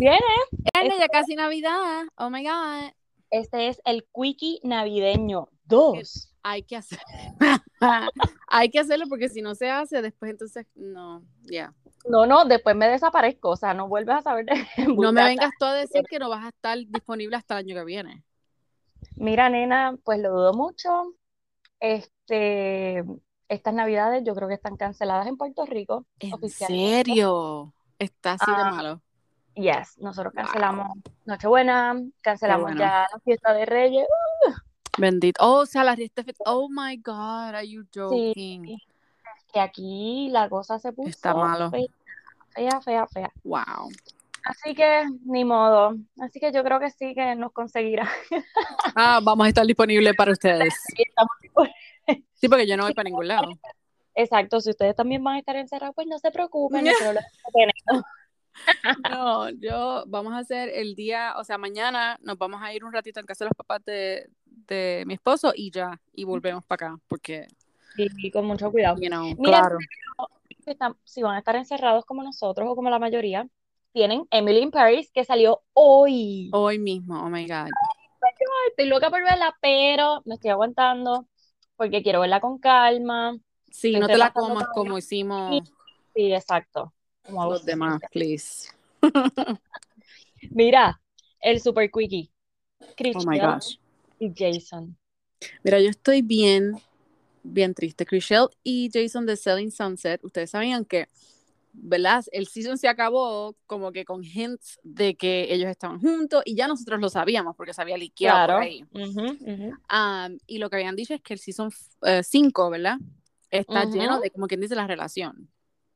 Viene. Viene ya casi Navidad. Oh my God. Este es el Quickie navideño 2. Hay que hacer. Hay que hacerlo porque si no se hace, después entonces no, ya. No, no, después me desaparezco, o sea, no vuelves a saber de No me vengas tú a decir que no vas a estar disponible hasta el año que viene. Mira, nena, pues lo dudo mucho. Este, estas navidades yo creo que están canceladas en Puerto Rico. ¿En oficialmente. serio? Está así de Ah, malo. Yes, nosotros Wow. cancelamos Nochebuena, cancelamos bueno. ya la fiesta de Reyes. Bendito. Oh, o sea, la fiesta. Oh my God, are you joking? que aquí la cosa se puso Está malo. fea, fea, fea, fea. Wow. Así que ni modo. Así que yo creo que sí que nos conseguirá. Ah, vamos a estar disponibles para ustedes. Y estamos disponibles. Sí, porque yo no voy para ningún lado. Exacto, si ustedes también van a estar encerrados, pues no se preocupen, nosotros lo tenemos. No, yo vamos a hacer el día, o sea, mañana nos vamos a ir un ratito en casa de los papás de, de mi esposo y ya, y volvemos para acá, porque, Y con mucho cuidado. you know, Mira, claro. Si van a estar encerrados como nosotros o como la mayoría, tienen Emily in Paris que salió hoy. Hoy mismo, oh my God. Estoy loca por verla, pero me estoy aguantando porque quiero verla con calma. Sí, no te la comas como hicimos Sí, exacto. Como los demás, please. Mira, el super quickie. Oh my Christian gosh. y Jason. Mira, yo estoy bien, bien triste. Chriselle y Jason de Selling Sunset, ustedes sabían que, ¿verdad? El season se acabó como que con hints de que ellos estaban juntos y ya nosotros lo sabíamos porque se había liqueado Claro. por ahí. Um, y lo que habían dicho es que el season 5, ¿verdad? Está lleno de, como quien dice, la relación.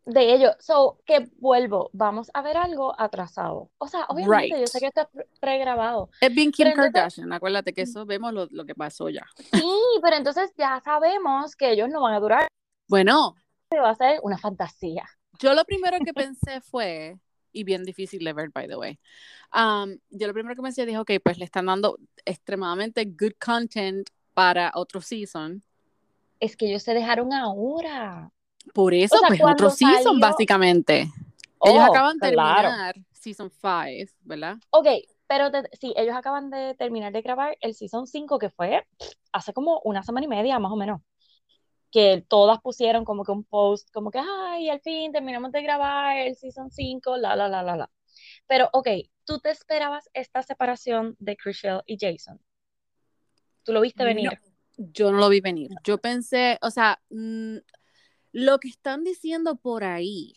De ello, so que vuelvo, vamos a ver algo atrasado. O sea, obviamente yo Right. sé que está pre- pregrabado. Es bien Kim entonces- Kardashian, acuérdate que eso vemos lo, lo que pasó ya. Sí, pero entonces ya sabemos que ellos no van a durar, Bueno, que va a ser una fantasía. yo lo primero que pensé fue, y bien difícil de ver, by the way, um, yo lo primero que pensé, dije, ok, pues le están dando extremadamente good content para otro season. Es que ellos se dejaron ahora. Por eso, sea, pues otro season, salió- básicamente. Ellos Oh, acaban de claro. terminar season 5, ¿verdad? Ok, pero te- sí, ellos acaban de terminar de grabar el season 5 que fue hace como una semana y media más o menos. Que todas pusieron como que un post, como que, ay, al fin terminamos de grabar el season 5, la, la, la, la, la. Pero, ok, ¿tú te esperabas esta separación de Chriselle y Jason? ¿Tú lo viste venir? Yo no lo vi venir. Yo pensé, o sea, mm, lo que están diciendo por ahí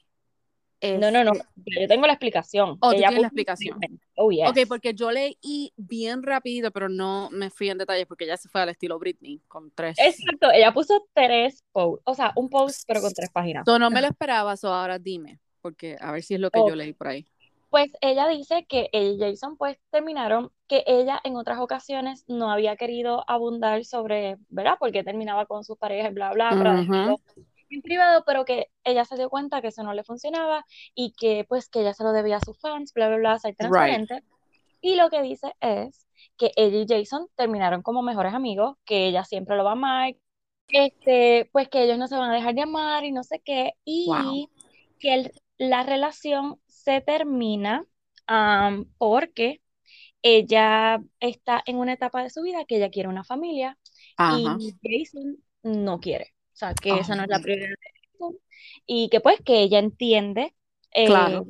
es No, no, no. Yo tengo la explicación. Oh, tú Ella tienes la explicación. Oh, yes. Ok, porque yo leí bien rápido, pero no me fui en detalles porque ya se fue al estilo Britney con tres. Exacto, ella puso tres posts, o sea, un post pero con tres páginas. So, no me lo esperaba, so ahora dime, porque a ver si es lo que yo leí por ahí. Pues ella dice que ella y Jason pues terminaron, que ella en otras ocasiones no había querido abundar sobre, ¿verdad? Porque terminaba con sus parejas, bla, bla, dejarlo en privado, pero que ella se dio cuenta que eso no le funcionaba y que pues que ella se lo debía a sus fans, bla, bla, bla, ser transparente. Y lo que dice es que ella y Jason terminaron como mejores amigos, que ella siempre lo va a amar, este, pues que ellos no se van a dejar de amar y no sé qué, y Wow. que el- la relación se termina am, porque ella está en una etapa de su vida que ella quiere una familia Ajá. y Jason no quiere. O sea, que esa no es la prioridad y que pues que ella entiende, eh, Claro.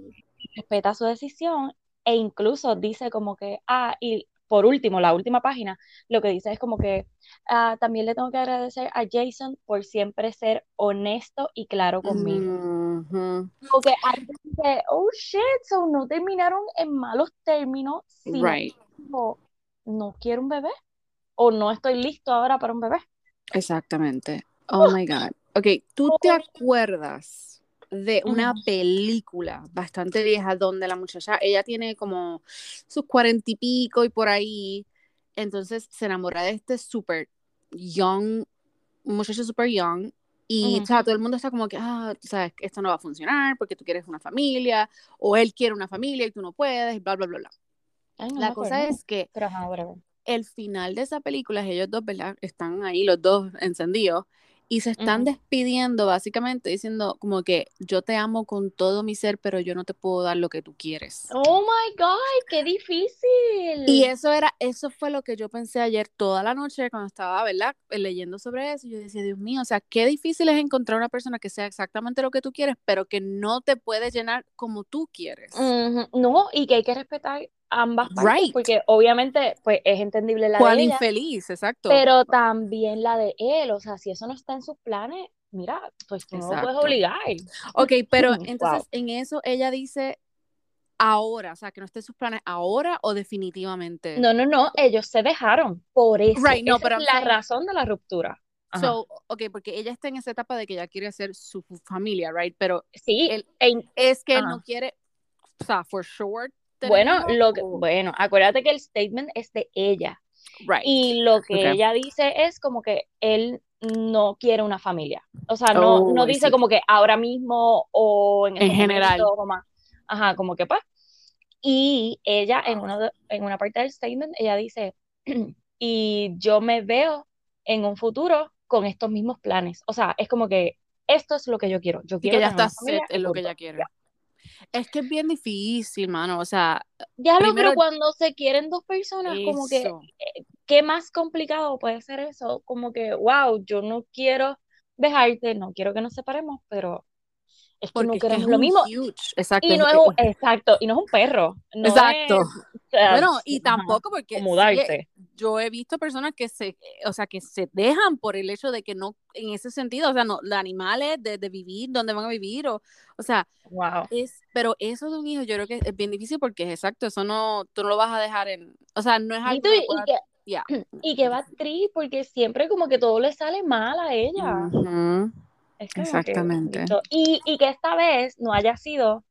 respeta su decisión e incluso dice como que, ah, y por último, la última página, lo que dice es como que ah, también le tengo que agradecer a Jason por siempre ser honesto y claro conmigo. Porque ahí dice, oh shit, so no terminaron en malos términos, sino Right. como, no quiero un bebé o no estoy listo ahora para un bebé. Exactamente. Oh my God. Ok, ¿tú te acuerdas de una película bastante vieja donde la muchacha, ella tiene como sus cuarenta y pico y por ahí, entonces se enamora de este super young, un muchacho super young, y Ujú. o sea, todo el mundo está como que, ah, tú sabes, esto no va a funcionar porque tú quieres una familia, o él quiere una familia y tú no puedes, bla, bla, bla, bla. Ay, no La cosa acuerdo. es que Pero el final de esa película, ellos dos, ¿verdad? Están ahí los dos encendidos y se están despidiendo básicamente diciendo como que yo te amo con todo mi ser, pero yo no te puedo dar lo que tú quieres. Oh my God, qué difícil. Y eso era, eso fue lo que yo pensé ayer toda la noche cuando estaba, ¿verdad? Leyendo sobre eso. Yo decía, Dios mío, o sea, qué difícil es encontrar una persona que sea exactamente lo que tú quieres, pero que no te puede llenar como tú quieres. No, y que hay que respetar ambas partes, Right. porque obviamente pues es entendible la Cuál de ella, infeliz, exacto. pero también la de él, o sea, si eso no está en sus planes, mira, pues tú no lo puedes obligar. Ok, pero Wow. entonces en eso ella dice ahora, o sea, que no esté en sus planes ahora o definitivamente. No, no, no, ellos se dejaron por eso. Right, no, Esa pero es la razón de la ruptura. So, ok, porque ella está en esa etapa de que ella quiere hacer su familia, right? Pero sí, él- es que él no quiere, o sea, for sure. Bueno, lo que, bueno, acuérdate que el statement es de ella. right. Y lo que Ok. ella dice es como que él no quiere una familia. O sea, no, Oh, no dice see. como que ahora mismo o en, En este general. momento, ajá, como que pues. Y ella en, uno de- en una parte del statement, ella dice, y yo me veo en un futuro con estos mismos planes. O sea, es como que esto es lo que yo quiero. Yo Y quiero que ya está set y en lo que ella quiere. Es que es bien difícil, mano. O sea, Ya lo, pero cuando se quieren dos personas, como que eso. ¿qué más complicado puede ser eso? Como que, wow, yo no quiero dejarte, no quiero que nos separemos, pero es que Porque no queremos es lo mismo. huge. Exacto. Y no es un, exacto, y no es un perro. No Exacto. es, Bueno, y tampoco porque sí, mudarse. yo he visto personas que se, o sea, que se dejan por el hecho de que no, en ese sentido, o sea, no, de animales, de, de vivir, dónde van a vivir, o, o sea, Wow. es, pero eso de un hijo yo creo que es bien difícil porque es exacto, eso no, tú no lo vas a dejar en, o sea, no es Y, algo tú- que y pueda- que, ya. y que va tri, porque siempre como que todo le sale mal a ella. Ujú. Es como que, Exactamente. y, y que esta vez no haya sido,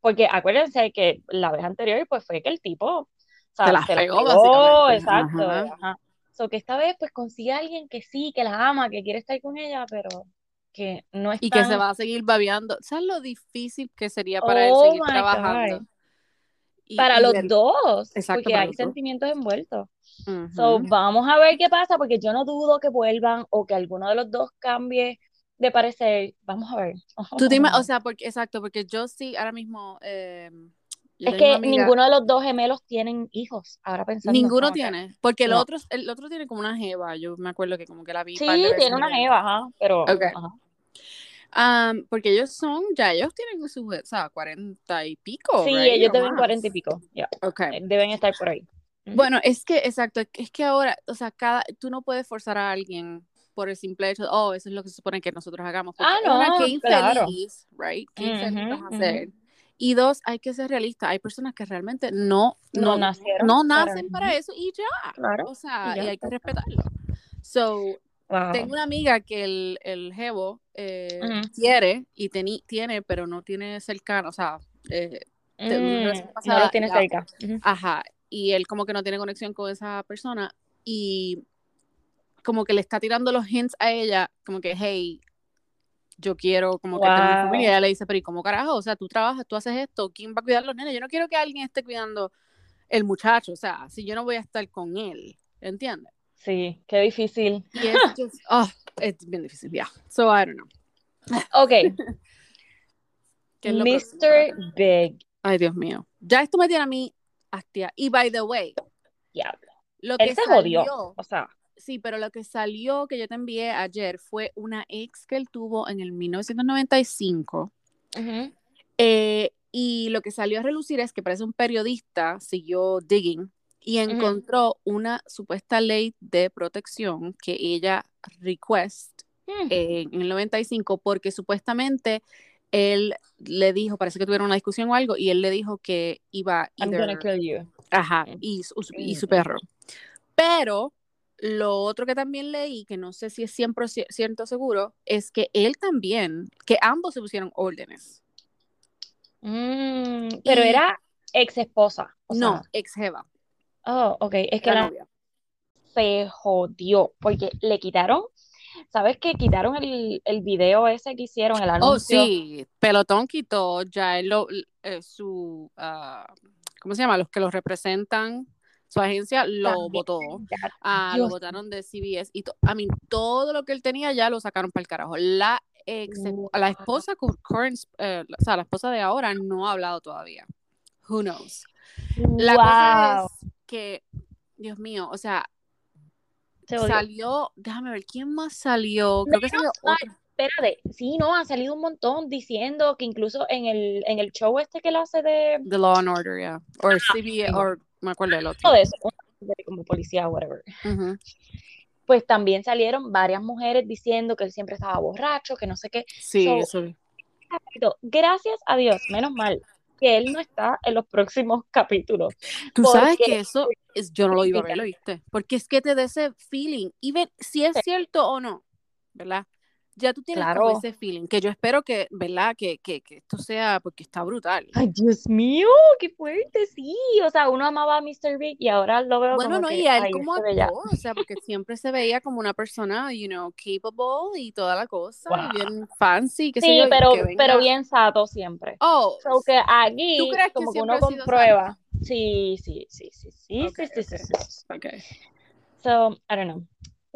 porque acuérdense que la vez anterior pues fue que el tipo, o sea, Se la pegó, pegó, exacto, Ajá. ajá. So que esta vez pues consigue a alguien que sí, que la ama, que quiere estar con ella, pero que no es Y que se va a seguir babiando. ¿Sabes lo difícil que sería para él Oh seguir trabajando? Y- para y los dos, Exacto, porque hay dos. sentimientos envueltos. Ujú. So, vamos a ver qué pasa, porque yo no dudo que vuelvan o que alguno de los dos cambie de parecer. Vamos a ver. Tú ima- o sea, porque, exacto, porque yo sí, ahora mismo, eh, yo es que amiga- ninguno de los dos gemelos tienen hijos, ahora pensando. ninguno que- tiene, porque el no. otro, el otro tiene como una jeva, yo me acuerdo que como que la vi Sí, tiene una jeva, ajá, pero... Ok. ajá. Am, porque ellos son, ya ellos tienen sus, o sea, cuarenta y pico, Sí, right, ellos deben cuarenta y pico, ya, Ok. deben estar por ahí. Bueno, es que, exacto, es que- es que ahora, o sea, cada, tú no puedes forzar a alguien por el simple hecho, oh, eso es lo que se supone que nosotros hagamos. Porque Ah, no, una, qué infeliz, claro. right? Qué infeliz Ujú, vas a ujú. ser. Y dos, hay que ser realistas. Hay personas que realmente no, No no, nacieron no para- nacen para, eso y ya. Claro. O sea, y y, hay que respetarlo. So, Wow. tengo una amiga que el, el jevo eh, Ujú. quiere y tiene, pero no tiene cercano, o sea, eh, Mm, relación no pasada los tiene cerca. Ajá, y él como que no tiene conexión con esa persona y como que le está tirando los hints a ella, como que, hey, yo quiero como que tener familia. Y ella le dice, pero ¿y cómo carajo? O sea, tú trabajas, tú haces esto, ¿quién va a cuidar a los nenes? Yo no quiero que alguien esté cuidando el muchacho, o sea, si yo no voy a estar con él, ¿entiendes? Sí, qué difícil. Y es just, oh, es bien difícil, ya. So, I don't know. Ok, ¿Qué es lo próximo? Mr. Big. Ay, Dios mío. Ya esto me tiene a mí hastia. Y by the way, Diablo. lo que Él se jodió. O sea, Sí, pero lo que salió que yo te envié ayer fue una ex que él tuvo en el 1995. ujú, eh, y lo que salió a relucir es que parece un periodista siguió digging y encontró una supuesta ley de protección que ella request mm, eh, en el 95 porque supuestamente él le dijo, parece que tuvieron una discusión o algo, y él le dijo que iba I'm either- gonna kill you. Ajá, y su, y su Mm. perro. Pero lo otro que también leí, que no sé si es 100% seguro, es que él también, que ambos se pusieron órdenes. Mm, pero Y- era ex esposa. O no, sea, ex jeva. oh, ok. Es que la la novia. se jodió porque le quitaron, ¿sabes qué? Quitaron el, el video ese que hicieron, el Oh, anuncio. sí, Pelotón quitó ya eh, su, ah, ¿cómo se llama? Los que los representan, Su agencia lo También, votó. ya, Ah, lo Dios votaron de CBS y a mí todo lo que él tenía ya lo sacaron para el carajo. La ex, la esposa current, eh, o sea, la esposa de ahora no ha hablado todavía. Who knows? La cosa Wow. es que, Dios mío, o sea, salió, déjame ver, ¿quién más salió? Creo que salió mal. Espérate, sí, no, han salido un montón diciendo que incluso en el, en el show este que él hace de The Law and Order, yeah. Or CBS, sí. or me acuerdo del otro. todo eso, de como policía, whatever. Ujú. Pues también salieron varias mujeres diciendo que él siempre estaba borracho, que no sé qué. Sí, So, eso vi. gracias a Dios, menos mal, que él no está en los próximos capítulos. Tú sabes que eso es, yo no lo iba a ver, ¿lo viste? Porque es que te da ese feeling, y ven si es cierto o no, ¿verdad? Ya tú tienes como Claro. ese feeling, que yo espero que, ¿verdad? Que, que, que esto sea, porque está brutal. Ay, Dios mío, qué fuerte, sí. O sea, uno amaba a Mr. Big y ahora lo veo Bueno, como no, que, y a él ay, como actor, o sea, porque siempre se veía como una persona, you know, capable y toda la cosa, y Wow. bien fancy, sé Sí, yo, y pero, que pero bien sato siempre. Oh, So que aquí, ¿Tú crees que como que uno comprueba. Sí, sí, sí, sí, sí, Ok, sí, sí, sí, ok. sí, sí. okay. So, I don't know.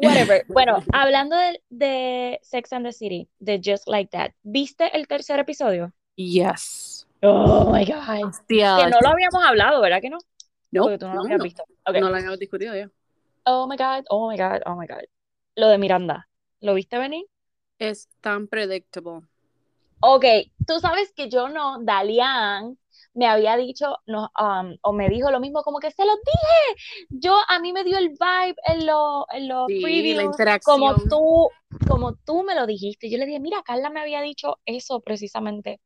Whatever. Bueno, hablando de, de Sex and the City, de Just Like That, ¿viste el tercer episodio? Yes. Oh my God. Hostia, Que no lo habíamos hablado, ¿verdad que no? no, Porque tú no lo no, habías no, visto. Ok. no lo habíamos discutido ya. Oh my God, oh my God, oh my God. Lo de Miranda, ¿lo viste venir? Es tan predictable. Ok, tú sabes que yo no, Dalian me había dicho, no, um, o me dijo lo mismo, como que se los dije. Yo, a mí me dio el vibe en, lo- en los Sí, previews, como tú, como tú me lo dijiste. Yo le dije, mira, Carla me había dicho eso precisamente.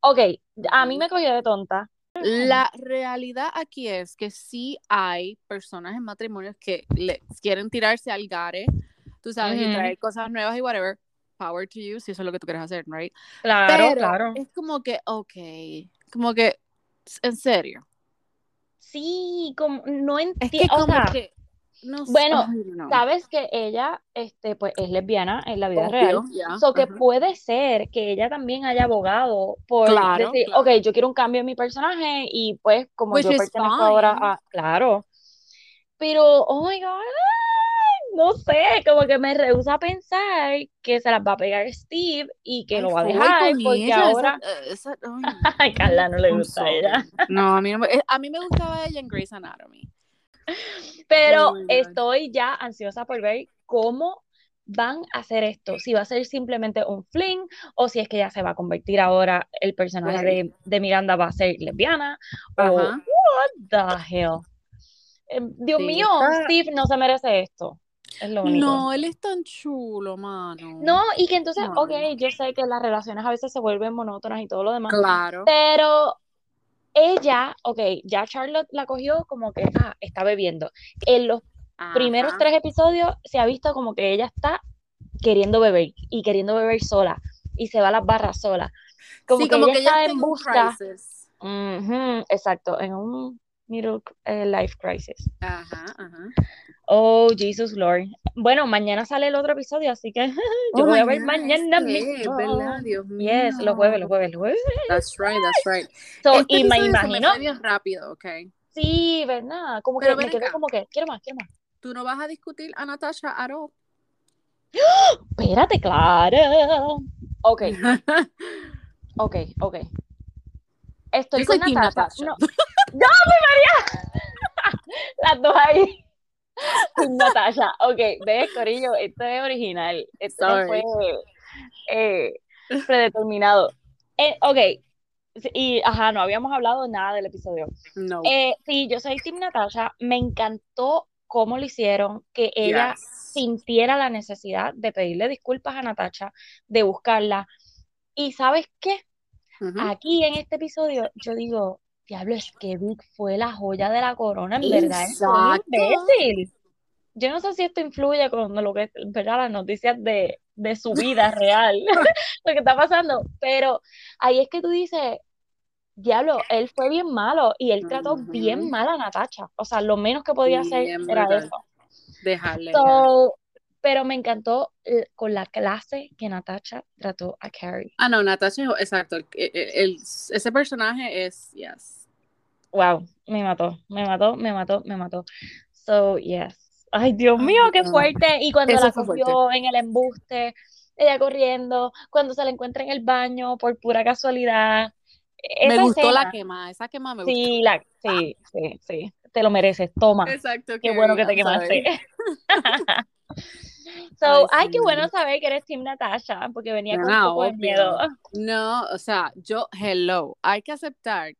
Ok, a mí me cogió de tonta. La realidad aquí es que sí hay personas en matrimonios que le quieren tirarse al gare, tú sabes, y traer cosas nuevas y whatever. Power to you, si eso es lo que tú quieres hacer, right? Claro, Pero claro. es como que, ok, como que, en serio. Sí, como, no Es que entiendo, o como sea, que, no sé, bueno, no. sabes que ella, este, pues es lesbiana en la vida Obvio, real. ya, So que puede ser que ella también haya abogado por Claro, decir, claro. ok, yo quiero un cambio en mi personaje y pues como Which yo pertenezco ahora fine. a, claro, pero, oh my God, no sé, como que me rehúso a pensar que se las va a pegar Steve y que Ay, lo va a dejar porque ella, esa- ahora, esa- ay, ay, Carla, no le gusta a ella. No, a mí, no me, eh, a mí me gustaba ella en Grey's Anatomy. Pero Oh estoy ya ansiosa por ver cómo van a hacer esto. Si va a ser simplemente un fling o si es que ya se va a convertir ahora el personaje Right. de, de Miranda va a ser lesbiana o Ajá. what the hell. Eh, Dios Sí, mío, está- Steve no se merece esto. Es lo único. No, él es tan chulo, mano. No, y que entonces, No. ok, yo sé que las relaciones a veces se vuelven monótonas y todo lo demás, Claro. pero ella, ok, ya Charlotte la cogió como que, ah, está bebiendo. En los primeros tres episodios se ha visto como que ella está queriendo beber y queriendo beber sola y se va a las barras sola. Como sí, que como ella que ella está en busca. exacto, en un middle eh, life crisis. Ajá, ajá. Oh, Jesus Lord. Bueno, mañana sale el otro episodio, así que yo Oh, voy a ver mañana mismo. ¿verdad? Dios mío. Yes, los jueves, los jueves, los jueves. That's right, that's right. So, Este y me se imagino, fue bien rápido, ok. sí, ¿verdad? Como Pero que me quedo como que, quiero más, quiero más. Tú no vas a discutir a Natasha at all. Espérate, claro. Ok, ok, ok. Estoy Yo con Natasha. Natasha. No, ¡No, mi María! Las dos ahí. Natasha. Ok, ves, Corillo, esto es original. Esto no fue Sorry. eh, predeterminado. Eh, ok, y ajá, no habíamos hablado nada del episodio. No. Eh, sí, yo soy Team Natasha. Me encantó cómo lo hicieron, que ella Yes. sintiera la necesidad de pedirle disculpas a Natasha, de buscarla. Y ¿sabes qué? Aquí en este episodio yo digo, diablo, es que Vic fue la joya de la corona, en verdad, es imbécil. Yo no sé si esto influye con lo que, ¿verdad? Las noticias de, de su vida real, lo que está pasando, pero ahí es que tú dices, diablo, él fue bien malo y él trató bien mal a Natacha, o sea, lo menos que podía hacer era brutal. eso. Dejarle. So, pero me encantó eh, con la clase que Natacha trató a Carrie. Ah, no, Natasha, exacto. el- el- el- ese personaje es, yes. wow, me mató, me mató, me mató, me mató. So, yes. Ay, Dios mío, qué fuerte. Y cuando Eso la cogió en el embuste, ella corriendo, cuando se la encuentra en el baño por pura casualidad. Me Esa gustó la quema, esa quema me gustó. sí, la, sí, sí, sí, te lo mereces, toma. Exacto, Qué bueno que te quemaste. So, Ay, ay, sí. qué bueno saber que eres Team Natasha, porque venía con un poco de miedo. No, o sea, yo, hello, hay que aceptar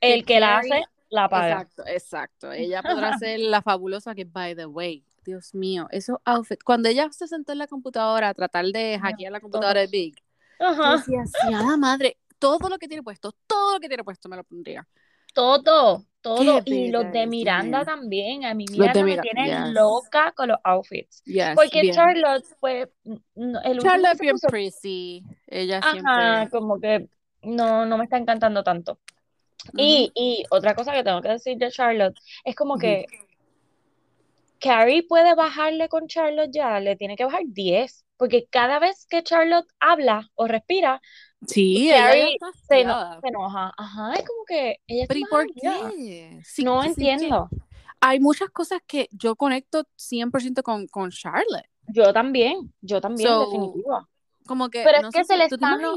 El que la hace, la paga. Exacto, exacto. Ella podrá ser la fabulosa que, by the way, Dios mío, esos outfits. Cuando ella se sentó en la computadora a tratar de hackear la computadora de Big, Ajá. decía, sí, a la madre, todo lo que tiene puesto, todo lo que tiene puesto me lo pondría. Todo, todo. Qué Y los de Miranda también. A mí Miranda me tiene yes. loca con los outfits. Yes, Porque bien. Charlotte, pues, no, el último Charlotte bien puso, ella ajá, siempre... como que no, no me está encantando tanto. Y, y otra cosa que tengo que decir de Charlotte es como que Carrie puede bajarle con Charlotte ya, le tiene que bajar 10, porque cada vez que Charlotte habla o respira, Sí, ella Carrie está se, eno- se enoja. Ajá, es como que ella está Pero ¿y por qué? Sí, No sí, sí, entiendo. que Hay muchas cosas que yo conecto 100% con, con Charlotte. Yo también, yo también, So, definitivo. Como que, Pero es no que sé se si- le ¿tú te está no-?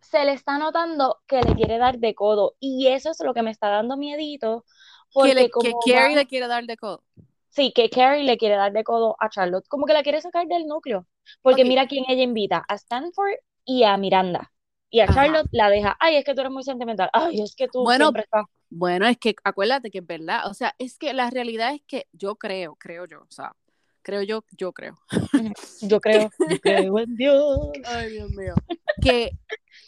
Se le está notando que le quiere dar de codo. Y eso es lo que me está dando miedito. Que, Porque le, que como Carrie va- le quiere dar de codo. Sí, que Carrie le quiere dar de codo a Charlotte. Como que la quiere sacar del núcleo. Porque Ok. mira quién ella invita. A Stanford y a Miranda. Y a Ajá. Charlotte la deja. Ay, es que tú eres muy sentimental. Ay, es que tú Bueno, siempre estás. Bueno, es que acuérdate que es verdad. O sea, es que la realidad es que yo creo, creo yo, o sea, creo yo, yo creo. Yo creo, yo creo en Dios. Ay, Dios mío. Que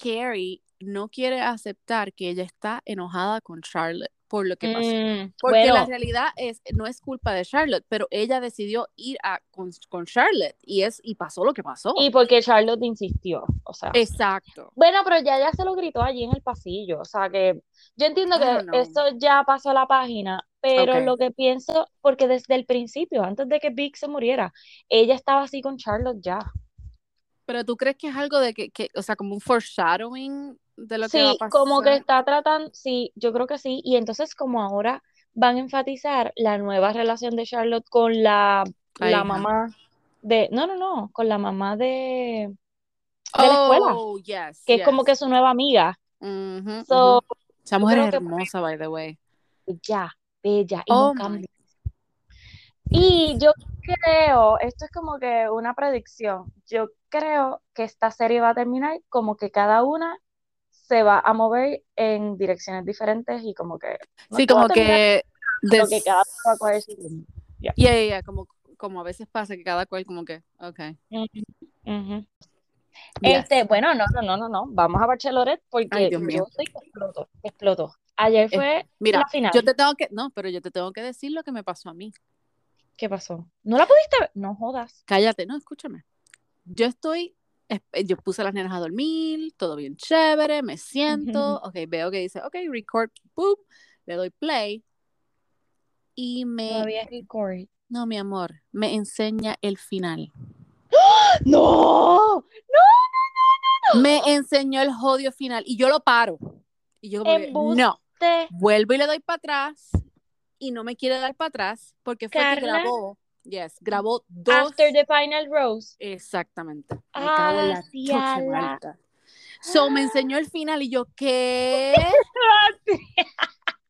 Carrie no quiere aceptar que ella está enojada con Charlotte por lo que pasó. Mm, Porque bueno, la realidad es, no es culpa de Charlotte, pero ella decidió ir a, con, con Charlotte y, es, y pasó lo que pasó. y porque Charlotte insistió. O sea. Exacto. Bueno, pero ya ya se lo gritó allí en el pasillo, o sea que yo entiendo que know. esto ya pasó a la página, pero lo que pienso, porque desde el principio, antes de que Vic se muriera, ella estaba así con Charlotte ya. Pero tú crees que es algo de que, que o sea, como un foreshadowing de lo que va a Sí, pasar. como que está tratando, sí, yo creo que sí, y entonces como ahora van a enfatizar la nueva relación de Charlotte con la, La mamá de, no, no, no, con la mamá de, de la escuela, Oh, yes. que es como que su nueva amiga. So. Esa mujer es que- hermosa, by the way. ya, bella, y Oh no cambia. Y yo creo, esto es como que una predicción, yo creo que esta serie va a terminar como que cada una se va a mover en direcciones diferentes y como que no Sí, como que. des- que cada va a coger su. Yeah, yeah, yeah, como, como a veces pasa que cada cual como que, ok. Este, bueno, no, no, no, no, no, vamos a Bachelorette porque Ay, Dios yo mío. exploto, que exploto. Ayer Eh, fue Mira, la final. yo te tengo que, no, pero yo te tengo que decir lo que me pasó a mí. ¿Qué pasó? ¿No la pudiste ver? No jodas. Cállate, no, escúchame. Yo estoy, yo puse a las nenas a dormir, todo bien chévere, me siento, ok, veo que dice, ok, record, boom, le doy play y me, Todavía es record. no, mi amor, me enseña el final. ¡No! Me enseñó el jodio final y yo lo paro. Y yo como que, no, vuelvo y le doy para atrás y no me quiere dar para atrás porque fue que Carla. grabó, yes, grabó dos. After the final rose. Exactamente. Me cago en la Ah, muerta. So me enseñó el final y yo, ¿qué?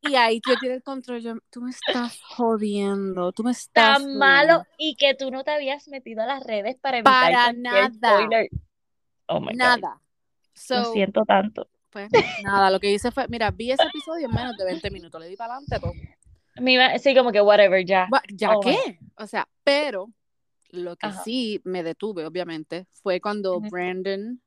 Y ahí yo tiré el control. Yo, tú me estás jodiendo. Tú me estás. Tan malo jodiendo. y que tú no te habías metido a las redes para evitar Para nada. spoiler. Oh my God. Nada. Lo So, siento tanto. pues, nada, lo que hice fue, mira, vi ese episodio en menos de 20 minutos. Le di para adelante. Me iba- sí, como que whatever, ya. ¿Ya Oh, qué? O sea, pero lo que Ajá. sí me detuve, obviamente, fue cuando Ujú. Brandon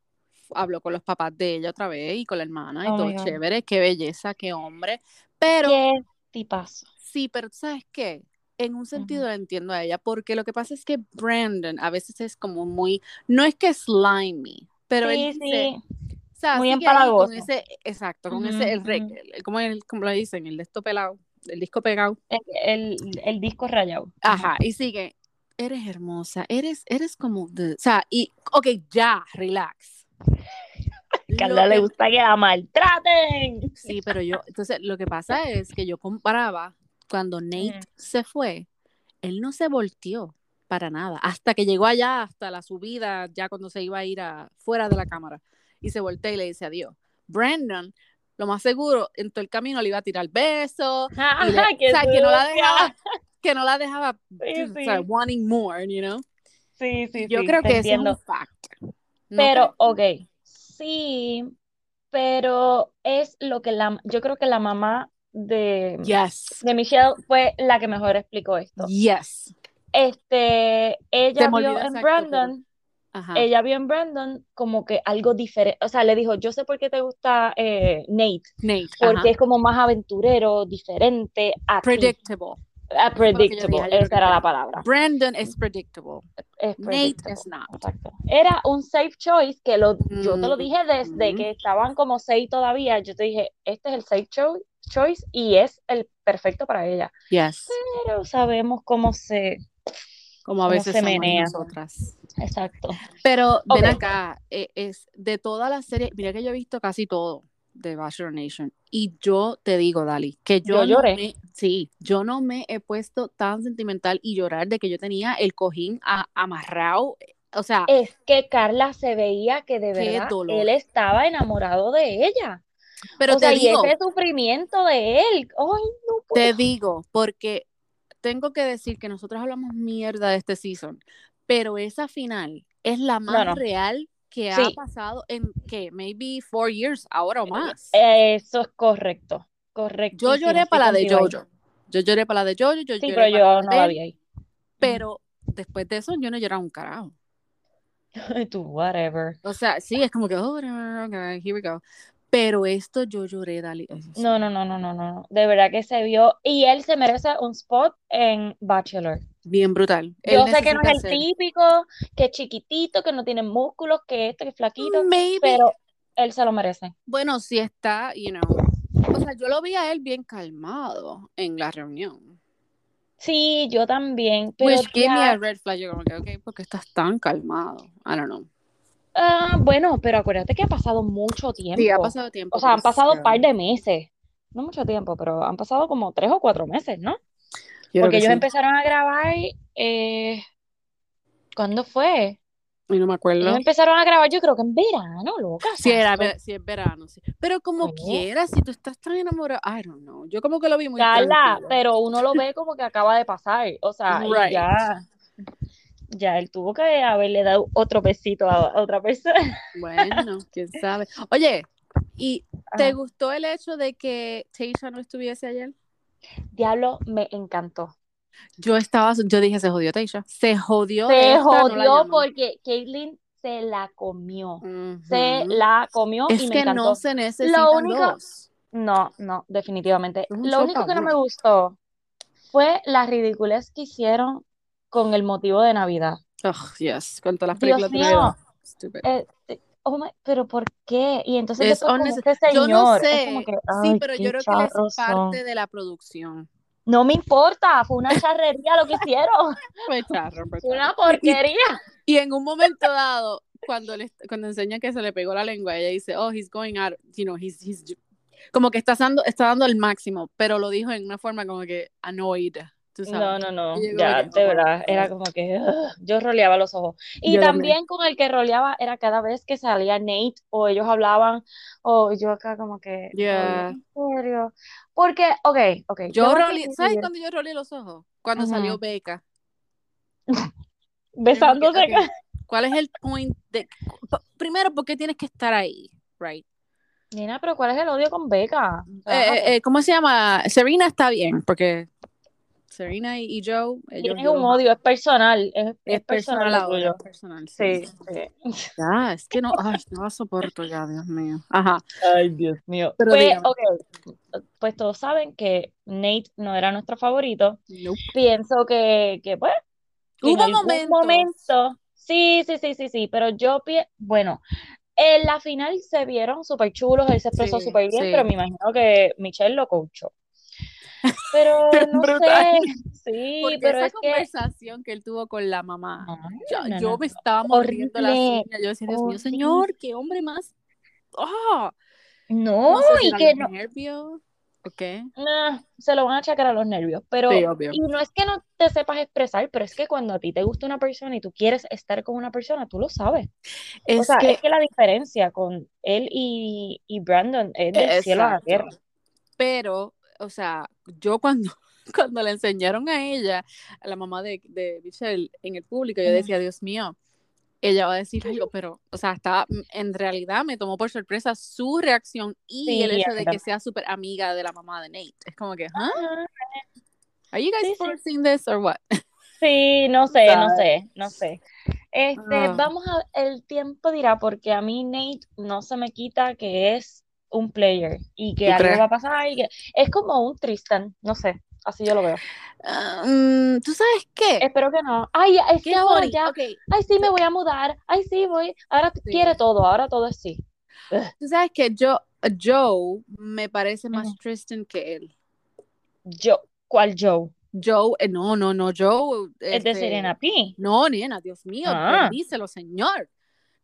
habló con los papás de ella otra vez y con la hermana y Oh todo chévere. Qué belleza, qué hombre. Pero Qué tipazo. sí, pero ¿tú ¿sabes qué? En un sentido la entiendo a ella, porque lo que pasa es que Brandon a veces es como muy, no es que slimy, pero Sí, él dice, sí. o sea, muy empalagoso. con ese, exacto, con ese, el, el- ¿cómo, es el- cómo lo dicen? El de esto pelado, el disco pegado. El, el, el disco rayado. Ajá, y sigue, eres hermosa, eres, eres como, de, o sea, y, ok, ya, relax. Carla le gusta que la maltraten. Sí, pero yo, entonces lo que pasa es que yo comparaba cuando Nate Ujú. se fue, él no se volteó para nada, hasta que llegó allá, hasta la subida, ya cuando se iba a ir a, fuera de la cámara, y se voltea y le dice adiós. Brandon, lo más seguro, en todo el camino le iba a tirar besos, y le- Ajá, o sea, que no la dejaba, que no la dejaba, Sí, o sea, wanting more, you know. Sí, sí, yo sí, creo que eso es entiendo. un fact. ¿No Pero, crees? ok, sí, pero es lo que la, yo creo que la mamá de, Yes, de Michelle fue la que mejor explicó esto. yes. Este, ella vio en Brandon, Ajá. ella vio en Brandon como que algo diferente, o sea, le dijo, yo sé por qué te gusta eh, Nate, Nate, porque ajá. es como más aventurero, diferente a. Predictable. Ah, que yo predictable, dije, esa era la palabra. Brandon es predictable. Es Nate predictable, is not. exacto. Era un safe choice que lo, yo te lo Mm, dije desde mm. que estaban como seis todavía. Yo te dije, este es el safe cho- choice y es el perfecto para ella. Yes. Pero sabemos cómo se. Como a cómo veces se menea. nosotras. Exacto. Pero ven acá, eh, es de todas las series, mira que yo he visto casi todo de Bachelor Nation y yo te digo, Dali, que yo, Yo no lloré. me- sí, yo no me he puesto tan sentimental y llorar de que yo tenía el cojín a- amarrado, o sea, Es que Carla se veía que de verdad dolor. él estaba enamorado de ella. pero o te sea, y digo, ese sufrimiento de él. Ay, no puedo. Te digo, porque tengo que decir que nosotros hablamos mierda de este season, pero esa final es la más no. real que ha pasado en que maybe four years, ahora o más. Eso es correcto. Correcto. yo lloré para la de Jojo. Yo lloré para la de Jojo, yo Sí, lloré pero yo no la vi ahí. pero después de eso yo no lloraba un carajo. Tú, whatever. O sea, sí, es como que, oh, okay, here we go. Pero esto yo lloré, Dali. No, no, no, no, no, no. De verdad que se vio. Y él se merece un spot en Bachelor. Bien brutal. Él Yo sé que no es el ser- típico, que es chiquitito, que no tiene músculos, que esto, que es flaquito, Maybe, pero él se lo merece. Bueno, sí está, you know. O sea, yo lo vi a él bien calmado en la reunión. Sí, yo también, pero Which give me a red flag. Yo como que, ok, ¿por qué estás tan calmado? I don't know. Ah, bueno, pero acuérdate que ha pasado mucho tiempo. Sí, ha pasado tiempo. O sea, han pasado un par de meses. No mucho tiempo, pero han pasado como tres o cuatro meses, ¿no? Yo Porque que ellos sí. empezaron a grabar, eh, ¿cuándo fue? Y no me acuerdo. Ellos empezaron a grabar, yo creo que en verano, loca. Sí, era, sí, es verano, sí. Pero como quieras, si tú estás tan enamorado, I don't know. Yo como que lo vi muy Carla, pero uno lo ve como que acaba de pasar. O sea, Right. ya, ya él tuvo que haberle dado otro besito a, otra persona. Bueno, quién sabe. Oye, ¿y te gustó el hecho de que Taysha no estuviese ayer? Diablo, me encantó. Yo estaba, yo dije, se jodió Taysha. Se jodió. Se esta, jodió porque Caitlyn se la comió. Se la comió y Es me que encantó. no se necesitan Lo único- dos. No, no, definitivamente. Lo único que no me gustó fue la ridiculez que hicieron con el motivo de Navidad. Ugh, yes, con todas las Dios películas de mío. Eh, oh my- pero ¿por qué? Y entonces Es con este Yo no señor, es sé, como que, sí, pero yo creo que es parte de la producción. No me importa, fue una charrería lo que hicieron, Fue charro, fue fue una charro. porquería. Y en un momento dado, cuando le, cuando enseña que se le pegó la lengua, ella dice, oh, he's going out, you know, he's, he's como que está dando, está dando el máximo, pero lo dijo en una forma como que annoyed, tú sabes. No, no, no, ya, de verdad, era como que yo roleaba los ojos. Y Yo también con el que roleaba era cada vez que salía Nate o ellos hablaban o yo acá como que, Yeah. "Oye, ¿en serio? Porque, ok, ok, Yo roleé, ¿sabes cuando yo roleé los ojos? Cuando salió Beca. besándose Ok, ok. ¿Cuál es el point de primero por qué tienes que estar ahí, right? Nina, pero ¿cuál es el odio con Beca? O Eh, sea, eh, eh, ¿Cómo se llama? Serena está bien, porque Serena y, y Joe, ellos tienes yo un odio, es personal, es, personal ahora, tuyo. es personal, Sí, sí. sí. Ya, es que no, ay, no la soporto ya, Dios mío. Ajá. Ay, Dios mío. Pero Pues, pues todos saben que Nate no era nuestro favorito. Nope. Pienso que, que pues, en Hubo algún momentos. momento, sí, sí, sí, sí, sí, pero yo, pi- bueno, en la final se vieron súper chulos, él se expresó Sí, súper bien, sí. pero me imagino que Michelle lo coachó. Pero no Brutal. sé, sí, Porque pero esa es que... conversación que él tuvo con la mamá, Ay, yo, no, yo no, me no. estaba mordiendo Horrible, uñas. Yo decía, Dios mío, señor, qué hombre más oh, No, no sé si y que no, nervios. Ok. nah, se lo van a achacar a los nervios, pero, Sí, obvio. y no es que no te sepas expresar, pero es que cuando a ti te gusta una persona y tú quieres estar con una persona, tú lo sabes. O Es sea, que, es que la diferencia con él y, y Brandon es del cielo a la tierra. Pero, o sea, yo cuando, cuando le enseñaron a ella, a la mamá de, de Michelle, en el público, yo decía, Dios mío, ella va a decir algo, pero, o sea, estaba, en realidad me tomó por sorpresa su reacción y el hecho de que sea súper amiga de la mamá de Nate. Es como que, ¿huh? Are you guys Sí, sí. forcing this or what? Sí, no sé, no sé, no sé. Este, Ah. vamos a, el tiempo dirá, porque a mí Nate no se me quita que es un player y que ¿Tú algo crees? va a pasar y que es como un Tristan, no sé, así yo lo veo. Ah, mm, ¿Tú sabes qué? Espero que no. Ay, es que ahora funny. ya, Ok, ay, sí, me voy a mudar, ay, sí, voy, ahora Sí. quiere todo, ahora todo es sí. Tú sabes que yo, Joe me parece más Ujú. Tristan que él. Yo, ¿cuál Joe? Joe, eh, no, no, no, Joe. Es de este, Serena P. No, nena, Dios mío, Ah. bendícelo, señor.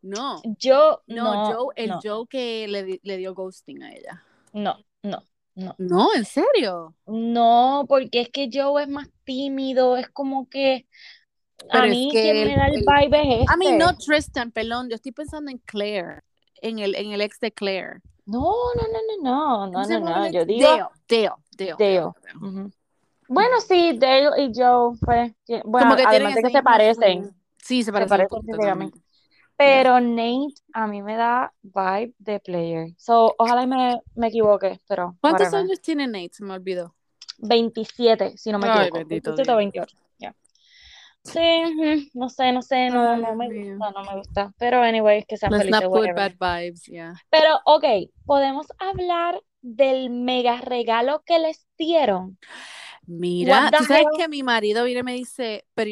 No, Yo, no, no, Joe, el no, Joe que le, le dio ghosting a ella. no, no, no. No, en serio. No, porque es que Joe es más tímido, es como que a Pero es mí que quien el- me da el el- vibe es A mí este. no Tristan, perdón, yo estoy pensando en Claire, en el, en el ex de Claire. No, no, no, no, no, ¿Cómo no, se no, no, yo digo Dale, Dale, Dale, Dale, Dale. Dale. Ujú. Bueno, sí, Dale y Joe, pues, bueno, Como que además de que se parecen. Sí, se se parecen parecen Pero Nate a mí me da vibe de player. So, ojalá y me, me equivoque, pero ¿Cuántos whatever. años tiene Nate? Se me olvidó. 27, si no me Ay, equivoco. bendito 27 o Dios. 28. ya. Sí, no sé, no sé, no, Ay, no me gusta, no me gusta. Pero anyways, que sean Let's felices, not put bad vibes, yeah. Pero, ok, podemos hablar del mega regalo que les dieron. Mira, tú sabes hell? que mi marido viene y me dice, pero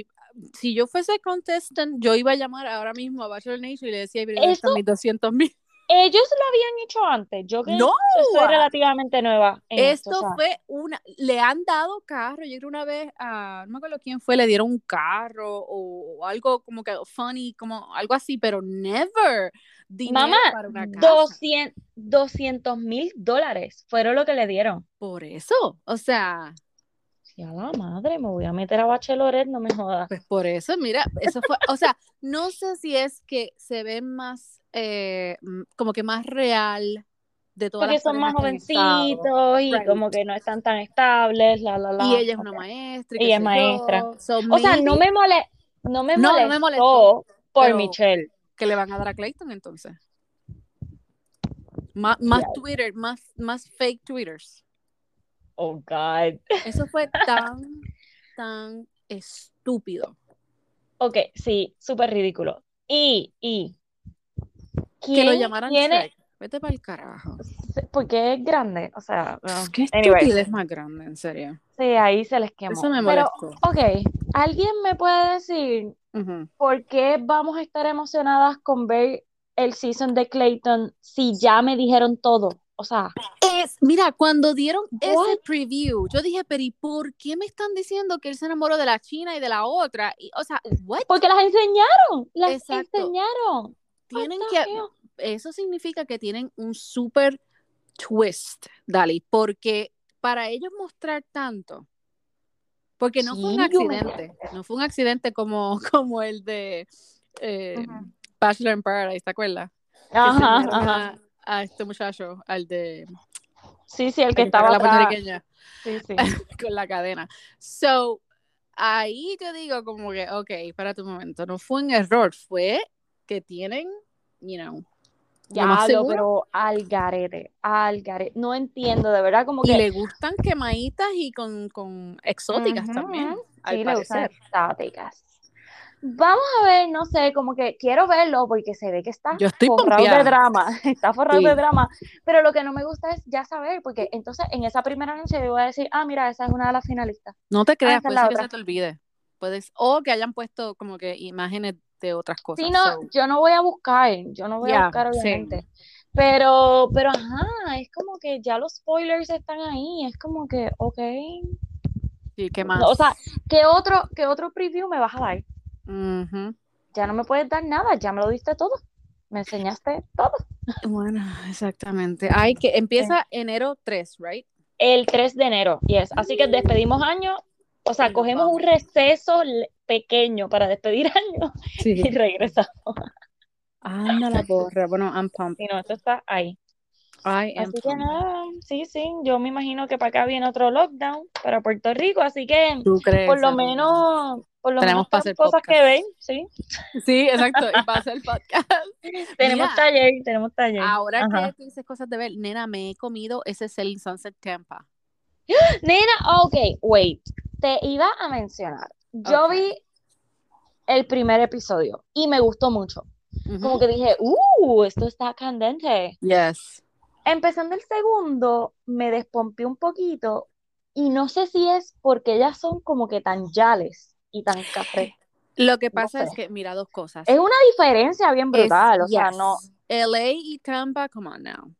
si yo fuese contestant, yo iba a llamar ahora mismo a Bachelor Nation y le decía, mira, ¿dónde están mis 200 mil? Ellos lo habían hecho antes. Yo que ¡No! soy relativamente nueva en esto. Esto o sea, fue una, le han dado carro, yo creo una vez a, no me acuerdo quién fue, le dieron un carro o, o algo como que funny, como algo así, pero never dinero Mamá, para una casa. 200 mil dólares fueron lo que le dieron. Por eso, o sea, Sí, a la madre, me voy a meter a Bachelorette, no me jodas. pues por eso, mira, eso fue, o sea, no sé si es que se ve más, eh, como que más real de todas Porque las son más jovencitos y Right. como que no están tan estables, la, la, la. Y ella es una maestra. Ella es maestra. So, O sea, no me mole, no me No, no me molestó molestó, por Michelle. que le van a dar a Clayton entonces. Má- más Ya. Twitter, más, más fake Twitters. Oh, God. Eso fue tan, tan estúpido. Ok, sí, súper ridículo. Y, y, Que lo ¿quién llamaran tiene, Shrek. Vete para el carajo. porque es grande, o sea. Qué Anyway, estupidez más grande, en serio. sí, ahí se les quemó. Eso me Pero, ok, ¿alguien me puede decir por qué vamos a estar emocionadas con ver el season de Clayton si ya me dijeron todo? O sea, Es, mira, cuando dieron ese What? preview, yo dije, pero ¿y por qué me están diciendo que él se enamoró de la china y de la otra? Y, o sea, what? porque las enseñaron, las Exacto. enseñaron. Tienen que, eso significa que tienen un super twist, Dali, porque para ellos mostrar tanto, porque no fue un accidente, no fue un accidente como, como el de eh. Bachelor in Paradise, ¿te acuerdas? Ajá, ajá. A, este muchacho, al de Sí, sí, el que estaba la atrás. puertorriqueña Sí, sí. con la cadena. So, ahí yo digo como que, ok, para tu momento, no fue un error, fue que tienen, you know, lo más Diablo, seguro, pero al garete, al garete. No entiendo, de verdad, como y que. le gustan quemaditas y con, con exóticas también, al Sí, parecer. exóticas. Vamos a ver, no sé, como que quiero verlo porque se ve que está Yo estoy forrado de drama, está forrado Sí. de drama, pero lo que no me gusta es ya saber, porque entonces en esa primera noche yo voy a decir, ah, mira, esa es una de las finalistas. No te creas, es puede ser que se te olvide. Puedes, o que hayan puesto como que imágenes de otras cosas. Sí, no, so, yo no voy a buscar, yo no voy a buscar, obviamente. Pero, pero ajá, es como que ya los spoilers están ahí, es como que, ok. sí, ¿qué más? o sea, ¿qué otro, qué otro preview me vas a dar? Ujú. Ya no me puedes dar nada, ya me lo diste todo. me enseñaste todo. Bueno, exactamente. Hay que empieza enero 3, right? El 3 de enero, yes. Así que despedimos año, o sea, Y cogemos un receso pequeño para despedir año y Sí. regresamos. Anda la porra. Bueno, I'm pumped. Si no, esto está ahí. I am Así que nada, sí, sí, yo me imagino que para acá viene otro lockdown para Puerto Rico, así que ¿Tú crees? por lo amiga? menos, por lo Tenemos menos cosas que ver, sí. Sí, exacto. Y pasa el podcast. Tenemos Mira, taller, tenemos taller. ahora Ajá. que tú dices cosas de ver, nena, me he comido ese Selling Sunset Tampa. Nena, ok, wait, te iba a mencionar. Yo vi el primer episodio y me gustó mucho. Como que dije, uh, esto está candente. Yes. Empezando el segundo, me despompié un poquito y no sé si es porque ellas son como que tan yales y tan café. Lo que No pasa es que, mira, dos cosas. Es una diferencia bien Es- brutal, o sea, yes. no. LA y Tampa, come on now.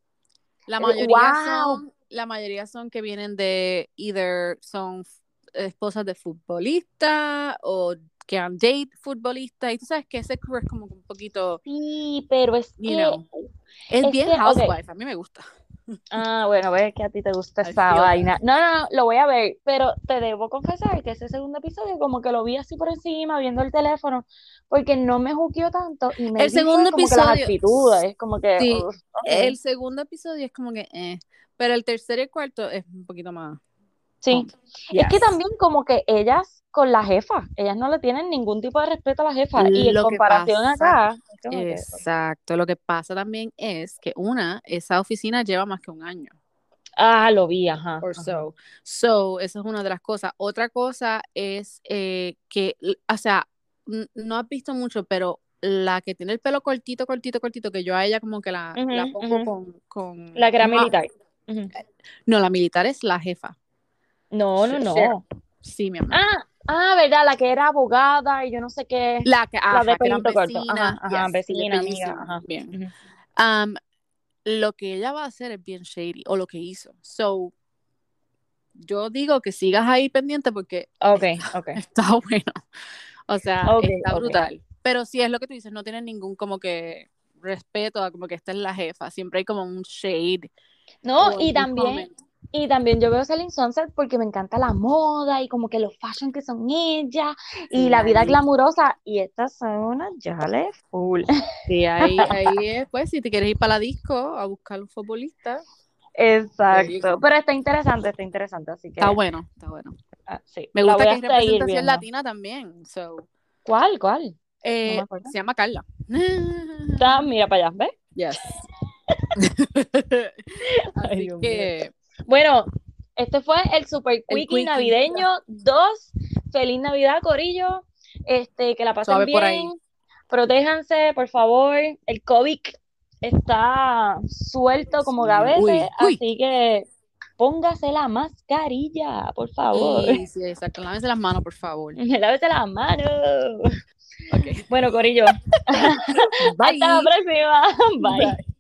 La Eh, mayoría wow. son, la mayoría son que vienen de either son esposas de futbolistas o que han date futbolistas y tú sabes que ese crew es como un poquito, Sí, pero es que, know, es, es bien que, housewife, a mí me gusta. Ah, bueno, ves que a ti te gusta esa vaina. No, no, no, lo voy a ver, pero te debo confesar que ese segundo episodio como que lo vi así por encima, viendo el teléfono, porque no me juqueó tanto y me El segundo como que las episodio- actitudes, como que, Sí, ok. El segundo episodio es como que, eh, pero el tercer y el cuarto es un poquito más. Sí, es que también como que ellas con la jefa, ellas no le tienen ningún tipo de respeto a la jefa y en Lo comparación pasa acá, Exacto. Lo que pasa también es que una, esa oficina lleva más que un año. ah, lo vi, ajá, or ajá. so. So, esa es una de las cosas. Otra cosa es eh, que, o sea, no has visto mucho, pero la que tiene el pelo cortito, cortito, cortito, que yo a ella como que la, la pongo con, con... La que era militar. Ujú. No, la militar es la jefa. No, no, no. Sí, mi amor. Ah, ah, verdad, la que era abogada y yo no sé qué. La que, La de ajá, que eran vecinas, Ajá, ajá, yes, vecina, amiga, ajá. bien. Um, lo que ella va a hacer es bien shady, o lo que hizo. So, yo digo que sigas ahí pendiente porque Ok, está, ok. está bueno. O sea, está brutal. Pero sí es lo que tú dices, no tiene ningún como que respeto a como que esta es la jefa. Siempre hay como un shade. No, y también, comment. Y también yo veo Selling Sunset porque me encanta la moda y como que los fashion que son ellas y Sí, la vida ahí, glamurosa. Y estas son unas yales full. sí, ahí, ahí es, pues, si te quieres ir para la disco a buscar un futbolista, Exacto. Pero está interesante, está interesante, así que Está bueno, está bueno. ah, sí, Me gusta que es representación latina también. So, ¿Cuál, cuál? Eh, se llama Carla. Ah, mira para allá, ¿ves? Yes. Así que, Bueno, este fue el Super Quickie navideño 2. Feliz Navidad, Corillo. Este, que la pasen suave por ahí. bien. Protéjanse, por favor. El COVID está suelto como gavete, así que póngase la mascarilla, por favor. Sí, sí, exacto. Lávense las manos, por favor. Lávese las manos. Bueno, Corillo, hasta la próxima. Bye. Bye.